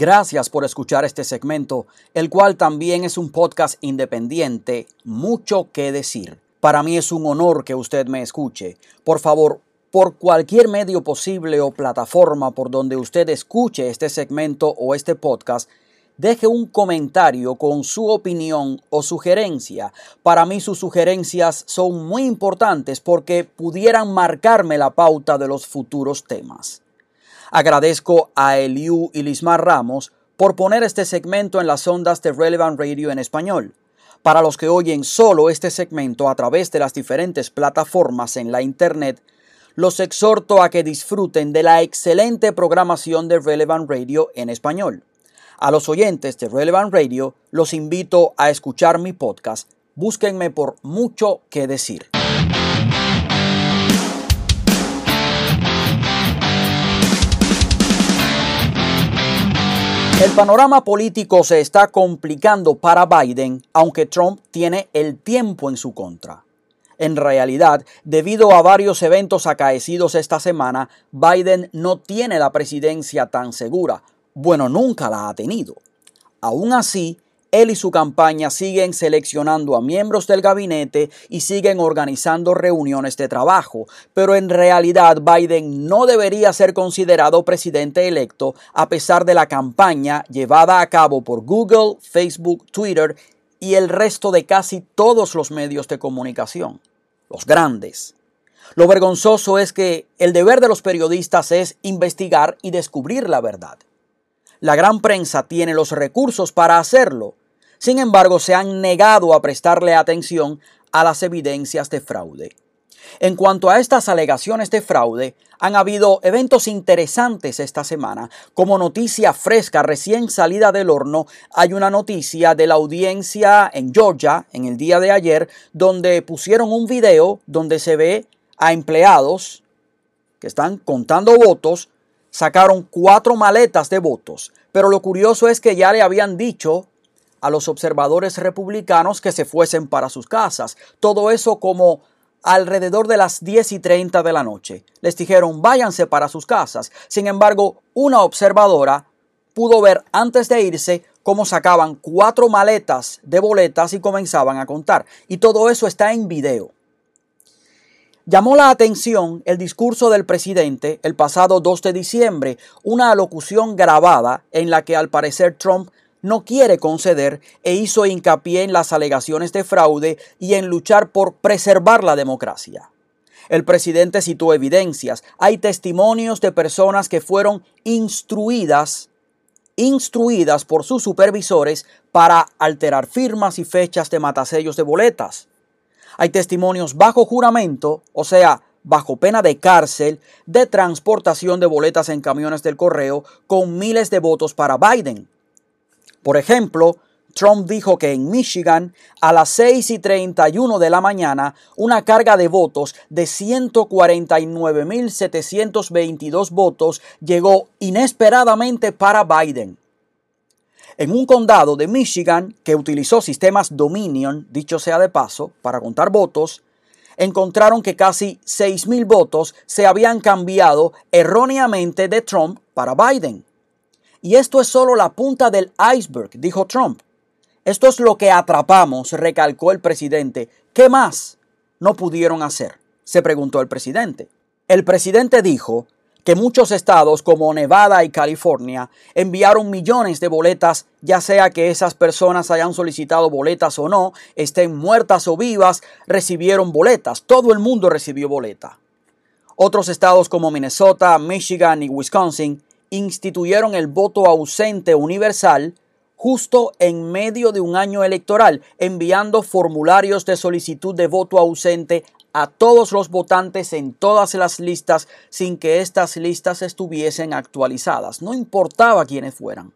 Gracias por escuchar este segmento, el cual también es un podcast independiente, mucho que decir. Para mí es un honor que usted me escuche. Por favor, por cualquier medio posible o plataforma por donde usted escuche este segmento o este podcast, deje un comentario con su opinión o sugerencia. Para mí sus sugerencias son muy importantes porque pudieran marcarme la pauta de los futuros temas. Agradezco a Eliu y Lismar Ramos por poner este segmento en las ondas de Relevant Radio en español. Para los que oyen solo este segmento a través de las diferentes plataformas en la Internet, los exhorto a que disfruten de la excelente programación de Relevant Radio en español. A los oyentes de Relevant Radio los invito a escuchar mi podcast. Búsquenme por mucho que decir. El panorama político se está complicando para Biden, aunque Trump tiene el tiempo en su contra. En realidad, debido a varios eventos acaecidos esta semana, Biden no tiene la presidencia tan segura. Bueno, nunca la ha tenido. Aún así, él y su campaña siguen seleccionando a miembros del gabinete y siguen organizando reuniones de trabajo, pero en realidad Biden no debería ser considerado presidente electo a pesar de la campaña llevada a cabo por Google, Facebook, Twitter y el resto de casi todos los medios de comunicación, los grandes. Lo vergonzoso es que el deber de los periodistas es investigar y descubrir la verdad. La gran prensa tiene los recursos para hacerlo. Sin embargo, se han negado a prestarle atención a las evidencias de fraude. En cuanto a estas alegaciones de fraude, han habido eventos interesantes esta semana. Como noticia fresca recién salida del horno, hay una noticia de la audiencia en Georgia en el día de ayer, donde pusieron un video donde se ve a empleados que están contando votos sacaron cuatro maletas de votos, pero lo curioso es que ya le habían dicho a los observadores republicanos que se fuesen para sus casas. Todo eso como alrededor de las 10 y 30 de la noche. Les dijeron váyanse para sus casas. Sin embargo, una observadora pudo ver antes de irse cómo sacaban cuatro maletas de boletas y comenzaban a contar. Y todo eso está en video. Llamó la atención el discurso del presidente el pasado 2 de diciembre, una alocución grabada en la que al parecer Trump no quiere conceder e hizo hincapié en las alegaciones de fraude y en luchar por preservar la democracia. El presidente citó evidencias, hay testimonios de personas que fueron instruidas instruidas por sus supervisores para alterar firmas y fechas de matasellos de boletas. Hay testimonios bajo juramento, o sea, bajo pena de cárcel, de transportación de boletas en camiones del correo con miles de votos para Biden. Por ejemplo, Trump dijo que en Michigan, a las 6 y 31 de la mañana, una carga de votos de 149.722 votos llegó inesperadamente para Biden. En un condado de Michigan que utilizó sistemas Dominion, dicho sea de paso, para contar votos, encontraron que casi 6.000 votos se habían cambiado erróneamente de Trump para Biden. Y esto es solo la punta del iceberg, dijo Trump. Esto es lo que atrapamos, recalcó el presidente. ¿Qué más no pudieron hacer? se preguntó el presidente. El presidente dijo que muchos estados como Nevada y California enviaron millones de boletas, ya sea que esas personas hayan solicitado boletas o no, estén muertas o vivas, recibieron boletas. Todo el mundo recibió boleta. Otros estados como Minnesota, Michigan y Wisconsin instituyeron el voto ausente universal justo en medio de un año electoral, enviando formularios de solicitud de voto ausente a todos los votantes en todas las listas sin que estas listas estuviesen actualizadas, no importaba quiénes fueran.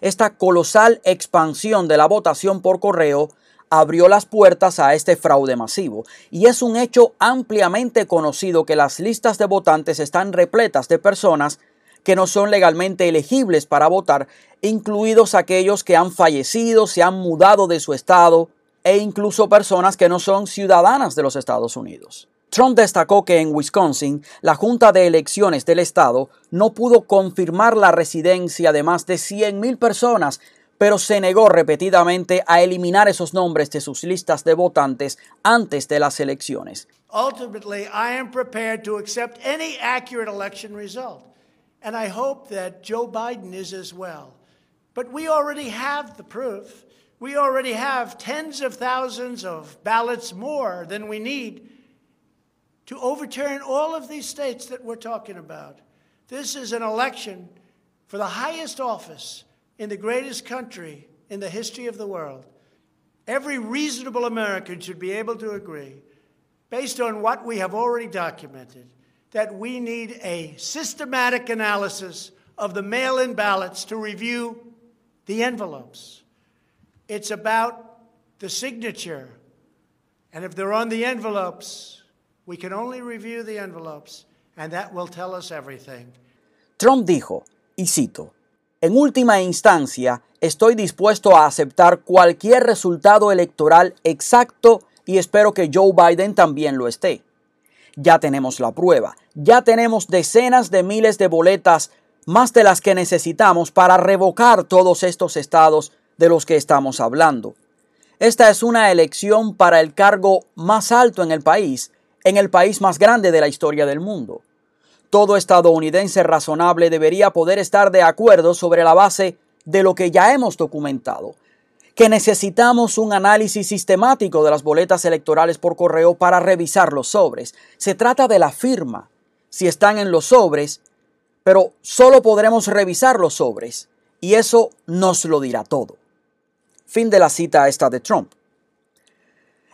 Esta colosal expansión de la votación por correo abrió las puertas a este fraude masivo y es un hecho ampliamente conocido que las listas de votantes están repletas de personas que no son legalmente elegibles para votar, incluidos aquellos que han fallecido, se han mudado de su estado, e incluso personas que no son ciudadanas de los Estados Unidos. Trump destacó que en Wisconsin la Junta de Elecciones del Estado no pudo confirmar la residencia de más de 100.000 personas, pero se negó repetidamente a eliminar esos nombres de sus listas de votantes antes de las elecciones. Ultimately, I am prepared to accept any accurate election result, and I hope that Joe Biden is as well. But we already have the proof. We already have tens of thousands of ballots more than we need to overturn all of these states that we're talking about. This is an election for the highest office in the greatest country in the history of the world. Every reasonable American should be able to agree, based on what we have already documented, that we need a systematic analysis of the mail in ballots to review the envelopes. It's about the signature. And if they're on the envelopes, We can only review the envelopes, and that will tell us everything. Trump dijo, y cito, en última instancia, estoy dispuesto a aceptar cualquier resultado electoral exacto y espero que Joe Biden también lo esté. Ya tenemos la prueba, ya tenemos decenas de miles de boletas, más de las que necesitamos para revocar todos estos estados de los que estamos hablando. Esta es una elección para el cargo más alto en el país en el país más grande de la historia del mundo. Todo estadounidense razonable debería poder estar de acuerdo sobre la base de lo que ya hemos documentado, que necesitamos un análisis sistemático de las boletas electorales por correo para revisar los sobres. Se trata de la firma, si están en los sobres, pero solo podremos revisar los sobres, y eso nos lo dirá todo. Fin de la cita esta de Trump.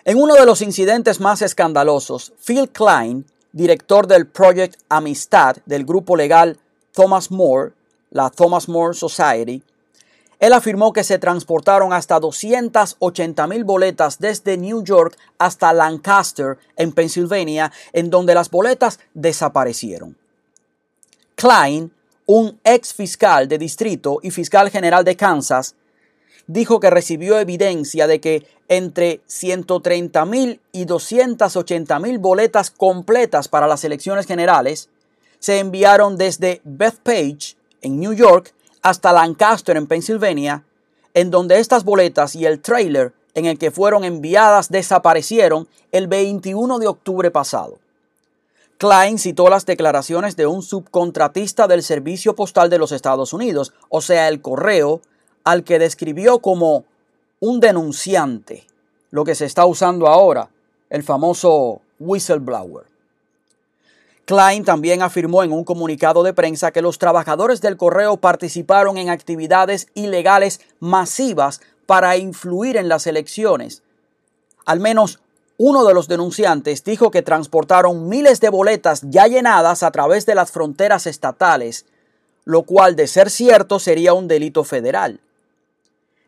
En uno de los incidentes más escandalosos, Phil Klein, director del Project Amistad del grupo legal Thomas More, la Thomas More Society, él afirmó que se transportaron hasta 280 mil boletas desde New York hasta Lancaster, en Pensilvania, en donde las boletas desaparecieron. Klein, un ex fiscal de distrito y fiscal general de Kansas, dijo que recibió evidencia de que entre 130 mil y 280 mil boletas completas para las elecciones generales se enviaron desde Bethpage, en New York, hasta Lancaster, en Pensilvania, en donde estas boletas y el trailer en el que fueron enviadas desaparecieron el 21 de octubre pasado. Klein citó las declaraciones de un subcontratista del Servicio Postal de los Estados Unidos, o sea, el correo, al que describió como un denunciante, lo que se está usando ahora, el famoso whistleblower. Klein también afirmó en un comunicado de prensa que los trabajadores del correo participaron en actividades ilegales masivas para influir en las elecciones. Al menos uno de los denunciantes dijo que transportaron miles de boletas ya llenadas a través de las fronteras estatales, lo cual de ser cierto sería un delito federal.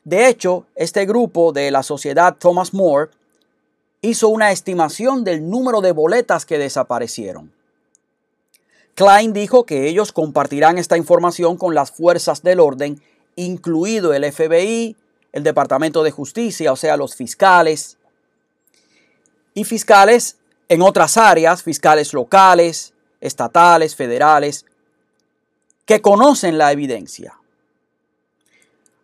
De hecho, este grupo de la sociedad Thomas More hizo una estimación del número de boletas que desaparecieron. Klein dijo que ellos compartirán esta información con las fuerzas del orden, incluido el FBI, el Departamento de Justicia, o sea, los fiscales, y fiscales en otras áreas, fiscales locales, estatales, federales, que conocen la evidencia.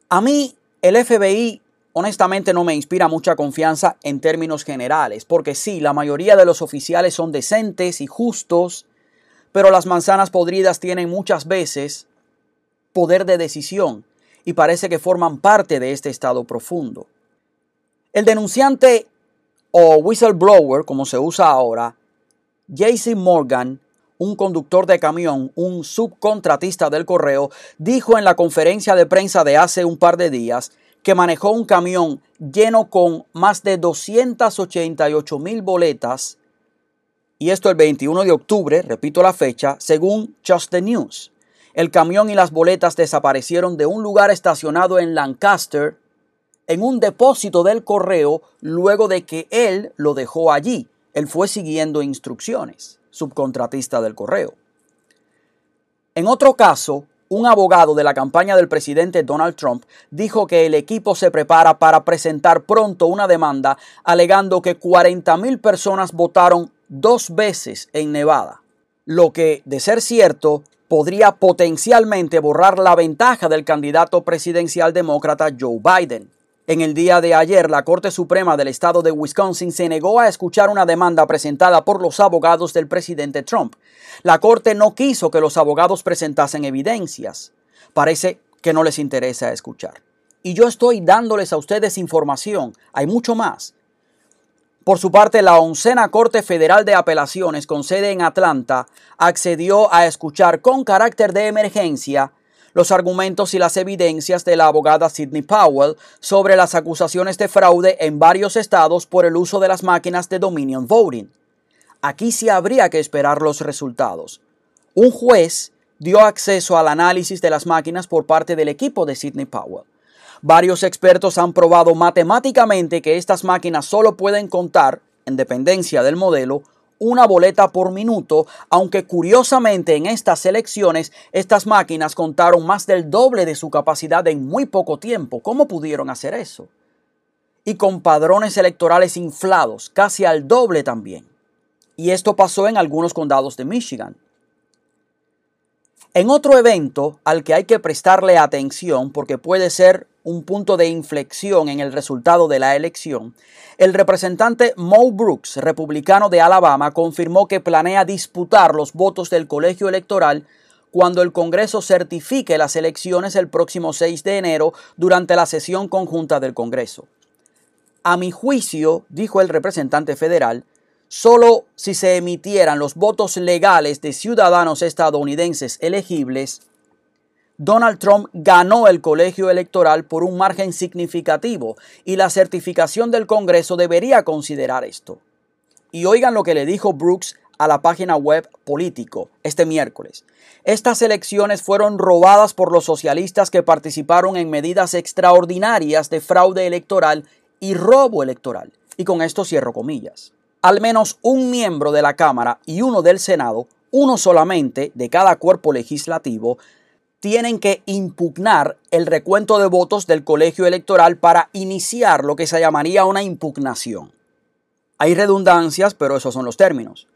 A mí el FBI honestamente no me inspira mucha confianza en términos generales, porque sí, la mayoría de los oficiales son decentes y justos, pero las manzanas podridas tienen muchas veces poder de decisión y parece que forman parte de este estado profundo. El denunciante o whistleblower, como se usa ahora, JC Morgan, un conductor de camión, un subcontratista del correo, dijo en la conferencia de prensa de hace un par de días que manejó un camión lleno con más de 288 mil boletas, y esto el 21 de octubre, repito la fecha, según Just the News. El camión y las boletas desaparecieron de un lugar estacionado en Lancaster, en un depósito del correo, luego de que él lo dejó allí. Él fue siguiendo instrucciones subcontratista del correo. En otro caso, un abogado de la campaña del presidente Donald Trump dijo que el equipo se prepara para presentar pronto una demanda alegando que 40.000 personas votaron dos veces en Nevada, lo que, de ser cierto, podría potencialmente borrar la ventaja del candidato presidencial demócrata Joe Biden. En el día de ayer, la Corte Suprema del Estado de Wisconsin se negó a escuchar una demanda presentada por los abogados del presidente Trump. La Corte no quiso que los abogados presentasen evidencias. Parece que no les interesa escuchar. Y yo estoy dándoles a ustedes información. Hay mucho más. Por su parte, la oncena Corte Federal de Apelaciones con sede en Atlanta accedió a escuchar con carácter de emergencia los argumentos y las evidencias de la abogada Sidney Powell sobre las acusaciones de fraude en varios estados por el uso de las máquinas de Dominion Voting. Aquí sí habría que esperar los resultados. Un juez dio acceso al análisis de las máquinas por parte del equipo de Sidney Powell. Varios expertos han probado matemáticamente que estas máquinas solo pueden contar, en dependencia del modelo, una boleta por minuto, aunque curiosamente en estas elecciones estas máquinas contaron más del doble de su capacidad en muy poco tiempo. ¿Cómo pudieron hacer eso? Y con padrones electorales inflados, casi al doble también. Y esto pasó en algunos condados de Michigan. En otro evento al que hay que prestarle atención porque puede ser un punto de inflexión en el resultado de la elección, el representante Mo Brooks, republicano de Alabama, confirmó que planea disputar los votos del colegio electoral cuando el Congreso certifique las elecciones el próximo 6 de enero durante la sesión conjunta del Congreso. A mi juicio, dijo el representante federal, Solo si se emitieran los votos legales de ciudadanos estadounidenses elegibles, Donald Trump ganó el colegio electoral por un margen significativo y la certificación del Congreso debería considerar esto. Y oigan lo que le dijo Brooks a la página web Político este miércoles. Estas elecciones fueron robadas por los socialistas que participaron en medidas extraordinarias de fraude electoral y robo electoral. Y con esto cierro comillas al menos un miembro de la Cámara y uno del Senado, uno solamente de cada cuerpo legislativo, tienen que impugnar el recuento de votos del colegio electoral para iniciar lo que se llamaría una impugnación. Hay redundancias, pero esos son los términos.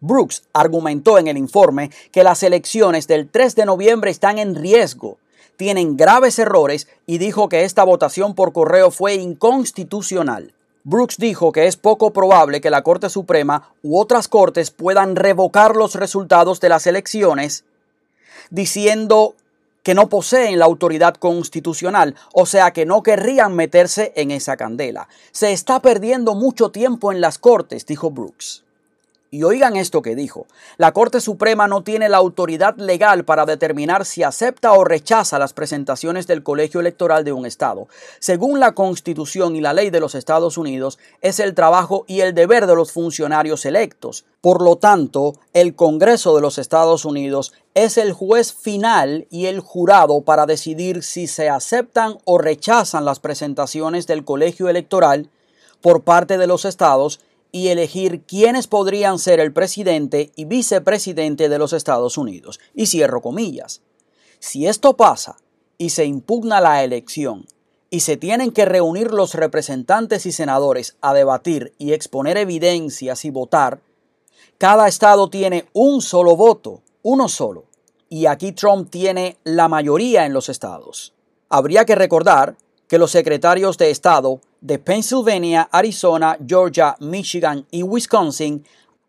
Brooks argumentó en el informe que las elecciones del 3 de noviembre están en riesgo, tienen graves errores y dijo que esta votación por correo fue inconstitucional. Brooks dijo que es poco probable que la Corte Suprema u otras cortes puedan revocar los resultados de las elecciones, diciendo que no poseen la autoridad constitucional, o sea que no querrían meterse en esa candela. Se está perdiendo mucho tiempo en las cortes, dijo Brooks. Y oigan esto que dijo. La Corte Suprema no tiene la autoridad legal para determinar si acepta o rechaza las presentaciones del colegio electoral de un Estado. Según la Constitución y la ley de los Estados Unidos, es el trabajo y el deber de los funcionarios electos. Por lo tanto, el Congreso de los Estados Unidos es el juez final y el jurado para decidir si se aceptan o rechazan las presentaciones del colegio electoral por parte de los estados y elegir quiénes podrían ser el presidente y vicepresidente de los Estados Unidos. Y cierro comillas. Si esto pasa y se impugna la elección y se tienen que reunir los representantes y senadores a debatir y exponer evidencias y votar, cada estado tiene un solo voto, uno solo. Y aquí Trump tiene la mayoría en los estados. Habría que recordar que los secretarios de Estado de Pennsylvania, Arizona, Georgia, Michigan y Wisconsin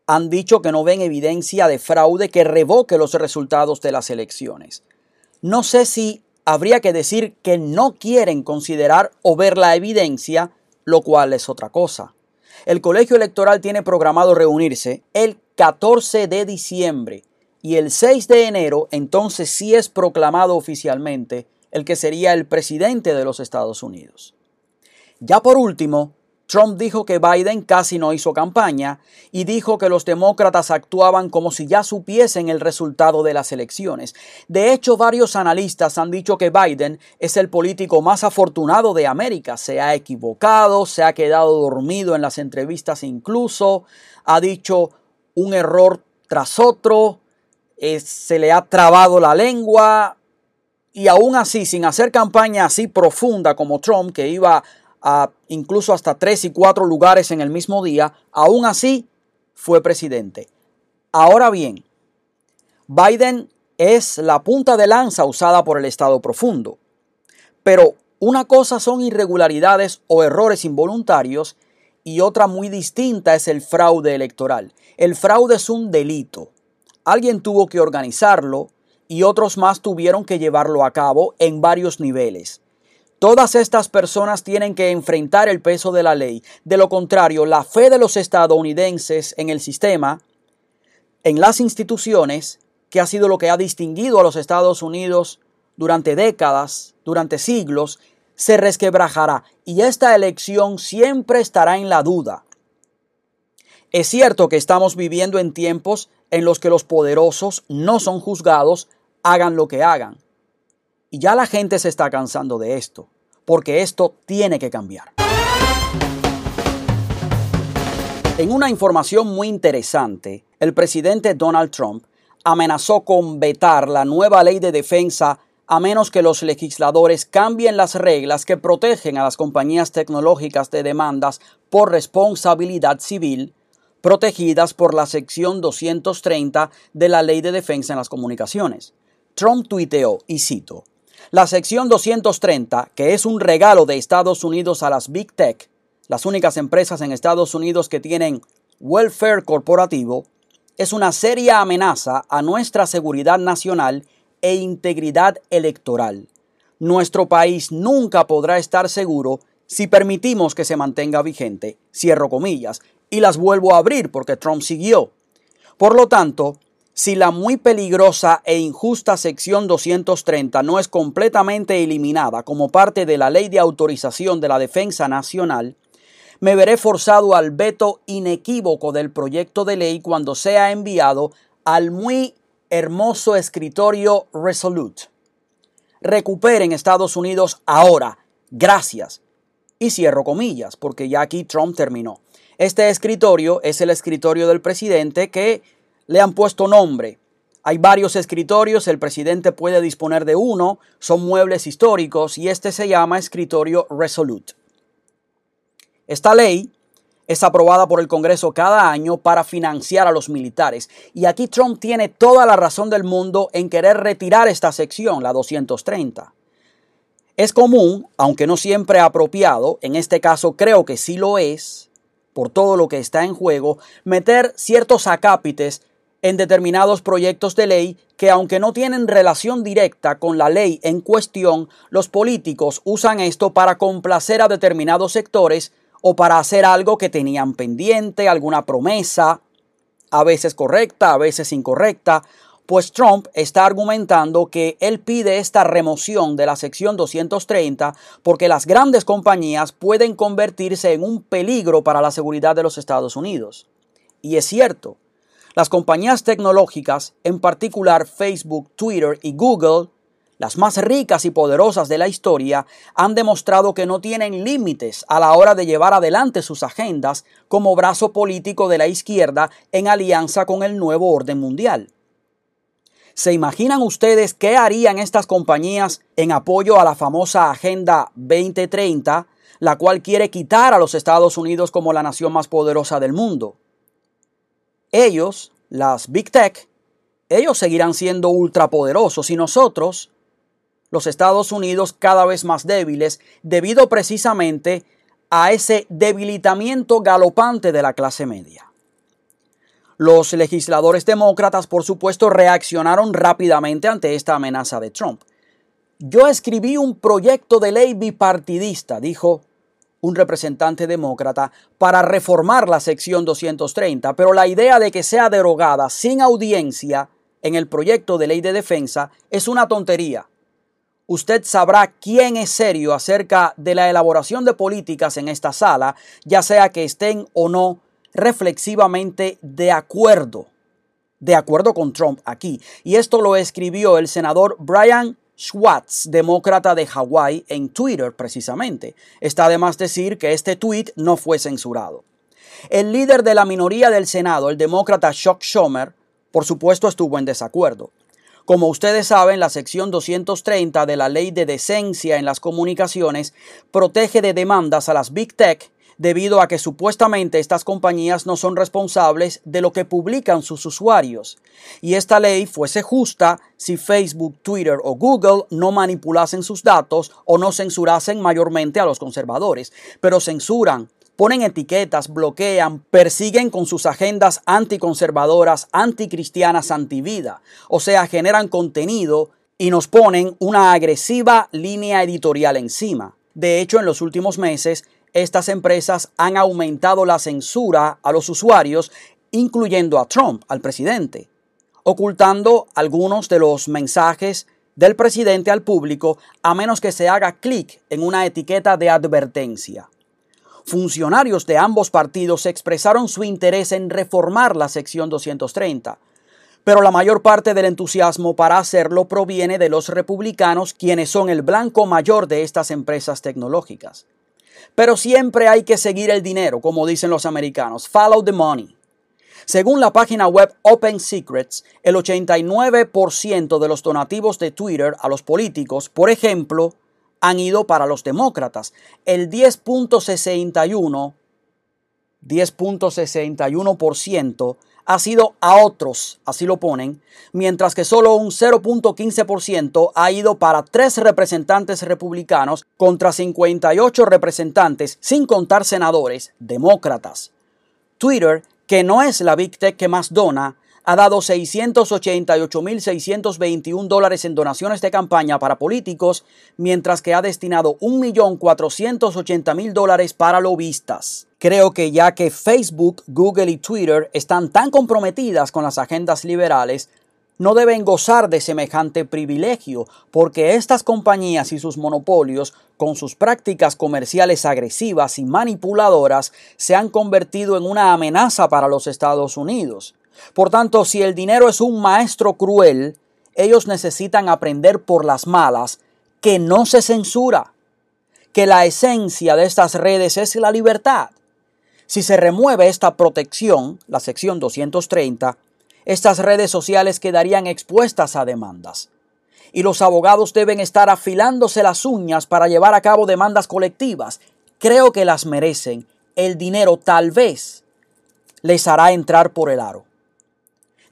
han dicho que no ven evidencia de fraude que revoque los resultados de las elecciones. No sé si habría que decir que no quieren considerar o ver la evidencia, lo cual es otra cosa. El colegio electoral tiene programado reunirse el 14 de diciembre y el 6 de enero entonces sí es proclamado oficialmente el que sería el presidente de los Estados Unidos. Ya por último, Trump dijo que Biden casi no hizo campaña y dijo que los demócratas actuaban como si ya supiesen el resultado de las elecciones. De hecho, varios analistas han dicho que Biden es el político más afortunado de América. Se ha equivocado, se ha quedado dormido en las entrevistas incluso, ha dicho un error tras otro, eh, se le ha trabado la lengua, y aún así, sin hacer campaña así profunda como Trump, que iba incluso hasta tres y cuatro lugares en el mismo día, aún así fue presidente. Ahora bien, Biden es la punta de lanza usada por el Estado profundo. Pero una cosa son irregularidades o errores involuntarios y otra muy distinta es el fraude electoral. El fraude es un delito. Alguien tuvo que organizarlo y otros más tuvieron que llevarlo a cabo en varios niveles. Todas estas personas tienen que enfrentar el peso de la ley. De lo contrario, la fe de los estadounidenses en el sistema, en las instituciones, que ha sido lo que ha distinguido a los Estados Unidos durante décadas, durante siglos, se resquebrajará y esta elección siempre estará en la duda. Es cierto que estamos viviendo en tiempos en los que los poderosos no son juzgados, hagan lo que hagan. Y ya la gente se está cansando de esto, porque esto tiene que cambiar. En una información muy interesante, el presidente Donald Trump amenazó con vetar la nueva ley de defensa a menos que los legisladores cambien las reglas que protegen a las compañías tecnológicas de demandas por responsabilidad civil protegidas por la sección 230 de la Ley de Defensa en las Comunicaciones. Trump tuiteó, y cito, la sección 230, que es un regalo de Estados Unidos a las Big Tech, las únicas empresas en Estados Unidos que tienen welfare corporativo, es una seria amenaza a nuestra seguridad nacional e integridad electoral. Nuestro país nunca podrá estar seguro si permitimos que se mantenga vigente, cierro comillas, y las vuelvo a abrir porque Trump siguió. Por lo tanto, si la muy peligrosa e injusta sección 230 no es completamente eliminada como parte de la ley de autorización de la defensa nacional, me veré forzado al veto inequívoco del proyecto de ley cuando sea enviado al muy hermoso escritorio Resolute. Recuperen Estados Unidos ahora. Gracias. Y cierro comillas, porque ya aquí Trump terminó. Este escritorio es el escritorio del presidente que le han puesto nombre. Hay varios escritorios, el presidente puede disponer de uno, son muebles históricos y este se llama escritorio Resolute. Esta ley es aprobada por el Congreso cada año para financiar a los militares. Y aquí Trump tiene toda la razón del mundo en querer retirar esta sección, la 230. Es común, aunque no siempre apropiado, en este caso creo que sí lo es, por todo lo que está en juego, meter ciertos acápites en determinados proyectos de ley que aunque no tienen relación directa con la ley en cuestión, los políticos usan esto para complacer a determinados sectores o para hacer algo que tenían pendiente, alguna promesa, a veces correcta, a veces incorrecta, pues Trump está argumentando que él pide esta remoción de la sección 230 porque las grandes compañías pueden convertirse en un peligro para la seguridad de los Estados Unidos. Y es cierto, las compañías tecnológicas, en particular Facebook, Twitter y Google, las más ricas y poderosas de la historia han demostrado que no tienen límites a la hora de llevar adelante sus agendas como brazo político de la izquierda en alianza con el nuevo orden mundial. ¿Se imaginan ustedes qué harían estas compañías en apoyo a la famosa Agenda 2030, la cual quiere quitar a los Estados Unidos como la nación más poderosa del mundo? Ellos, las Big Tech, ellos seguirán siendo ultrapoderosos y nosotros, los Estados Unidos cada vez más débiles debido precisamente a ese debilitamiento galopante de la clase media. Los legisladores demócratas, por supuesto, reaccionaron rápidamente ante esta amenaza de Trump. Yo escribí un proyecto de ley bipartidista, dijo un representante demócrata, para reformar la sección 230, pero la idea de que sea derogada sin audiencia en el proyecto de ley de defensa es una tontería usted sabrá quién es serio acerca de la elaboración de políticas en esta sala, ya sea que estén o no reflexivamente de acuerdo, de acuerdo con Trump aquí. Y esto lo escribió el senador Brian Schwartz, demócrata de Hawái, en Twitter precisamente. Está de más decir que este tweet no fue censurado. El líder de la minoría del Senado, el demócrata Chuck Schumer, por supuesto estuvo en desacuerdo. Como ustedes saben, la sección 230 de la Ley de Decencia en las Comunicaciones protege de demandas a las Big Tech debido a que supuestamente estas compañías no son responsables de lo que publican sus usuarios. Y esta ley fuese justa si Facebook, Twitter o Google no manipulasen sus datos o no censurasen mayormente a los conservadores, pero censuran, ponen etiquetas, bloquean, persiguen con sus agendas anticonservadoras, anticristianas, antivida, o sea, generan contenido y nos ponen una agresiva línea editorial encima. De hecho, en los últimos meses, estas empresas han aumentado la censura a los usuarios, incluyendo a Trump, al presidente, ocultando algunos de los mensajes del presidente al público a menos que se haga clic en una etiqueta de advertencia. Funcionarios de ambos partidos expresaron su interés en reformar la sección 230, pero la mayor parte del entusiasmo para hacerlo proviene de los republicanos, quienes son el blanco mayor de estas empresas tecnológicas. Pero siempre hay que seguir el dinero, como dicen los americanos. Follow the money. Según la página web Open Secrets, el 89% de los donativos de Twitter a los políticos, por ejemplo, han ido para los demócratas. El 10.61 10.61% ha sido a otros, así lo ponen, mientras que solo un 0.15% ha ido para tres representantes republicanos contra 58 representantes, sin contar senadores, demócratas. Twitter, que no es la Big Tech que más dona, ha dado 688.621 dólares en donaciones de campaña para políticos, mientras que ha destinado 1.480.000 dólares para lobistas. Creo que ya que Facebook, Google y Twitter están tan comprometidas con las agendas liberales, no deben gozar de semejante privilegio, porque estas compañías y sus monopolios, con sus prácticas comerciales agresivas y manipuladoras, se han convertido en una amenaza para los Estados Unidos. Por tanto, si el dinero es un maestro cruel, ellos necesitan aprender por las malas que no se censura, que la esencia de estas redes es la libertad. Si se remueve esta protección, la sección 230, estas redes sociales quedarían expuestas a demandas. Y los abogados deben estar afilándose las uñas para llevar a cabo demandas colectivas. Creo que las merecen. El dinero tal vez les hará entrar por el aro.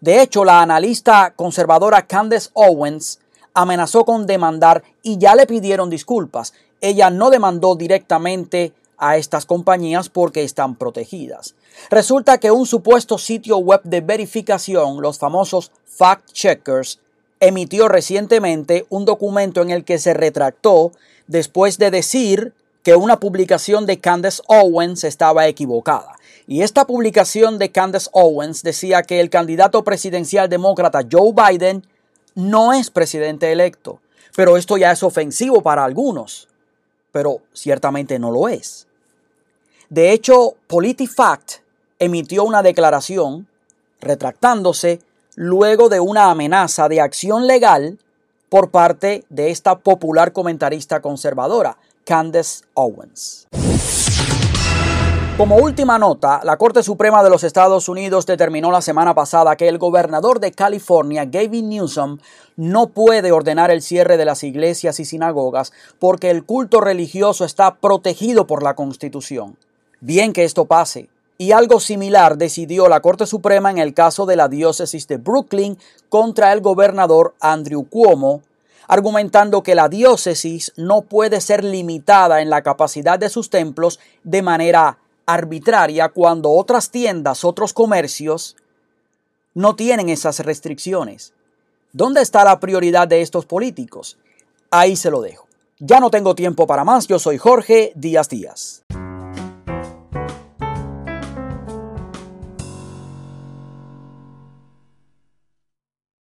De hecho, la analista conservadora Candace Owens amenazó con demandar y ya le pidieron disculpas. Ella no demandó directamente a estas compañías porque están protegidas. Resulta que un supuesto sitio web de verificación, los famosos fact checkers, emitió recientemente un documento en el que se retractó después de decir que una publicación de Candace Owens estaba equivocada. Y esta publicación de Candace Owens decía que el candidato presidencial demócrata Joe Biden no es presidente electo. Pero esto ya es ofensivo para algunos. Pero ciertamente no lo es. De hecho, PolitiFact emitió una declaración retractándose luego de una amenaza de acción legal por parte de esta popular comentarista conservadora, Candace Owens. Como última nota, la Corte Suprema de los Estados Unidos determinó la semana pasada que el gobernador de California, Gavin Newsom, no puede ordenar el cierre de las iglesias y sinagogas porque el culto religioso está protegido por la Constitución. Bien que esto pase. Y algo similar decidió la Corte Suprema en el caso de la diócesis de Brooklyn contra el gobernador Andrew Cuomo, argumentando que la diócesis no puede ser limitada en la capacidad de sus templos de manera arbitraria cuando otras tiendas, otros comercios no tienen esas restricciones. ¿Dónde está la prioridad de estos políticos? Ahí se lo dejo. Ya no tengo tiempo para más, yo soy Jorge Díaz Díaz.